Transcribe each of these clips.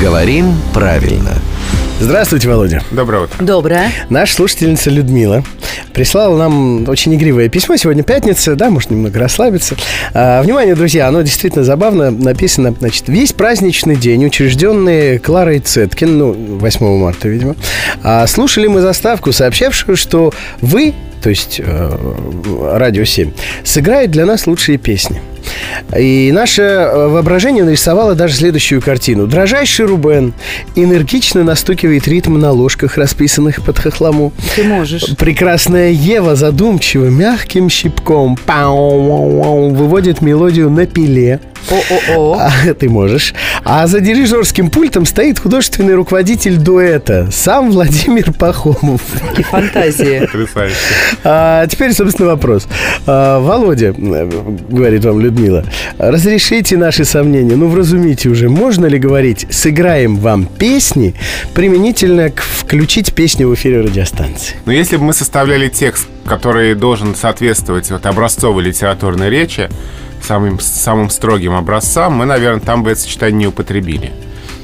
Говорим правильно. Здравствуйте, Володя. Доброе утро. Доброе. Наша слушательница Людмила прислала нам очень игривое письмо. Сегодня пятница, да, может немного расслабиться. А, внимание, друзья, оно действительно забавно написано. Значит, весь праздничный день, учрежденный Кларой Цеткин, ну, 8 марта, видимо, а, слушали мы заставку, сообщавшую, что вы то есть э, Радио 7, сыграет для нас лучшие песни. И наше э, воображение нарисовало даже следующую картину. Дрожайший Рубен энергично настукивает ритм на ложках, расписанных под хохлому. Ты можешь. Прекрасная Ева задумчиво, мягким щипком выводит мелодию на пиле. О-о-о. А, ты можешь. А за дирижерским пультом стоит художественный руководитель дуэта, сам Владимир Пахомов. Какие фантазии. Потрясающе. А, теперь, собственно, вопрос. А, Володя, э, говорит вам Людмила, разрешите наши сомнения. Ну, вразумите уже, можно ли говорить, сыграем вам песни, применительно к включить песню в эфире радиостанции? Но если бы мы составляли текст, который должен соответствовать вот образцовой литературной речи, самым, самым строгим образцам, мы, наверное, там бы это сочетание не употребили.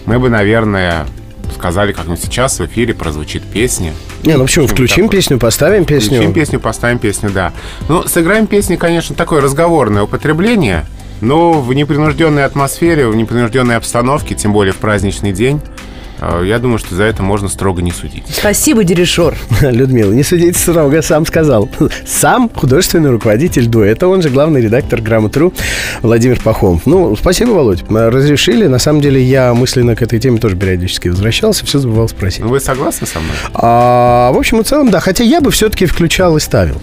Мы бы, наверное, сказали, как ну сейчас в эфире прозвучит песня. Не, ну? Почему Включим такое? песню, поставим песню. Включим песню, поставим песню, да. Ну, сыграем песни, конечно, такое разговорное употребление, но в непринужденной атмосфере, в непринужденной обстановке, тем более в праздничный день, э, я думаю, что за это можно строго не судить. Спасибо, дирижер. Людмила, не судите строго, сам сказал. Сам художественный руководитель дуэта, он же главный редактор «Грамотру» Владимир Пахомов. Ну, спасибо, Володь. Разрешили. На самом деле, я мысленно к этой теме тоже периодически возвращался, все забывал спросить. Ну, вы согласны со мной? А, в общем и целом, да. Хотя я бы все-таки включал и ставил.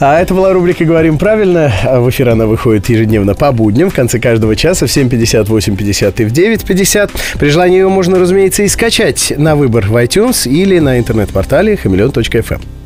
А это была рубрика «Говорим правильно». А В эфир она выходит ежедневно по будням в конце каждого часа в 7.50, 8.50 и в 9.50. При желании ее можно, разумеется, и скачать на выбор в iTunes или на интернет-портале хамелеон.фм.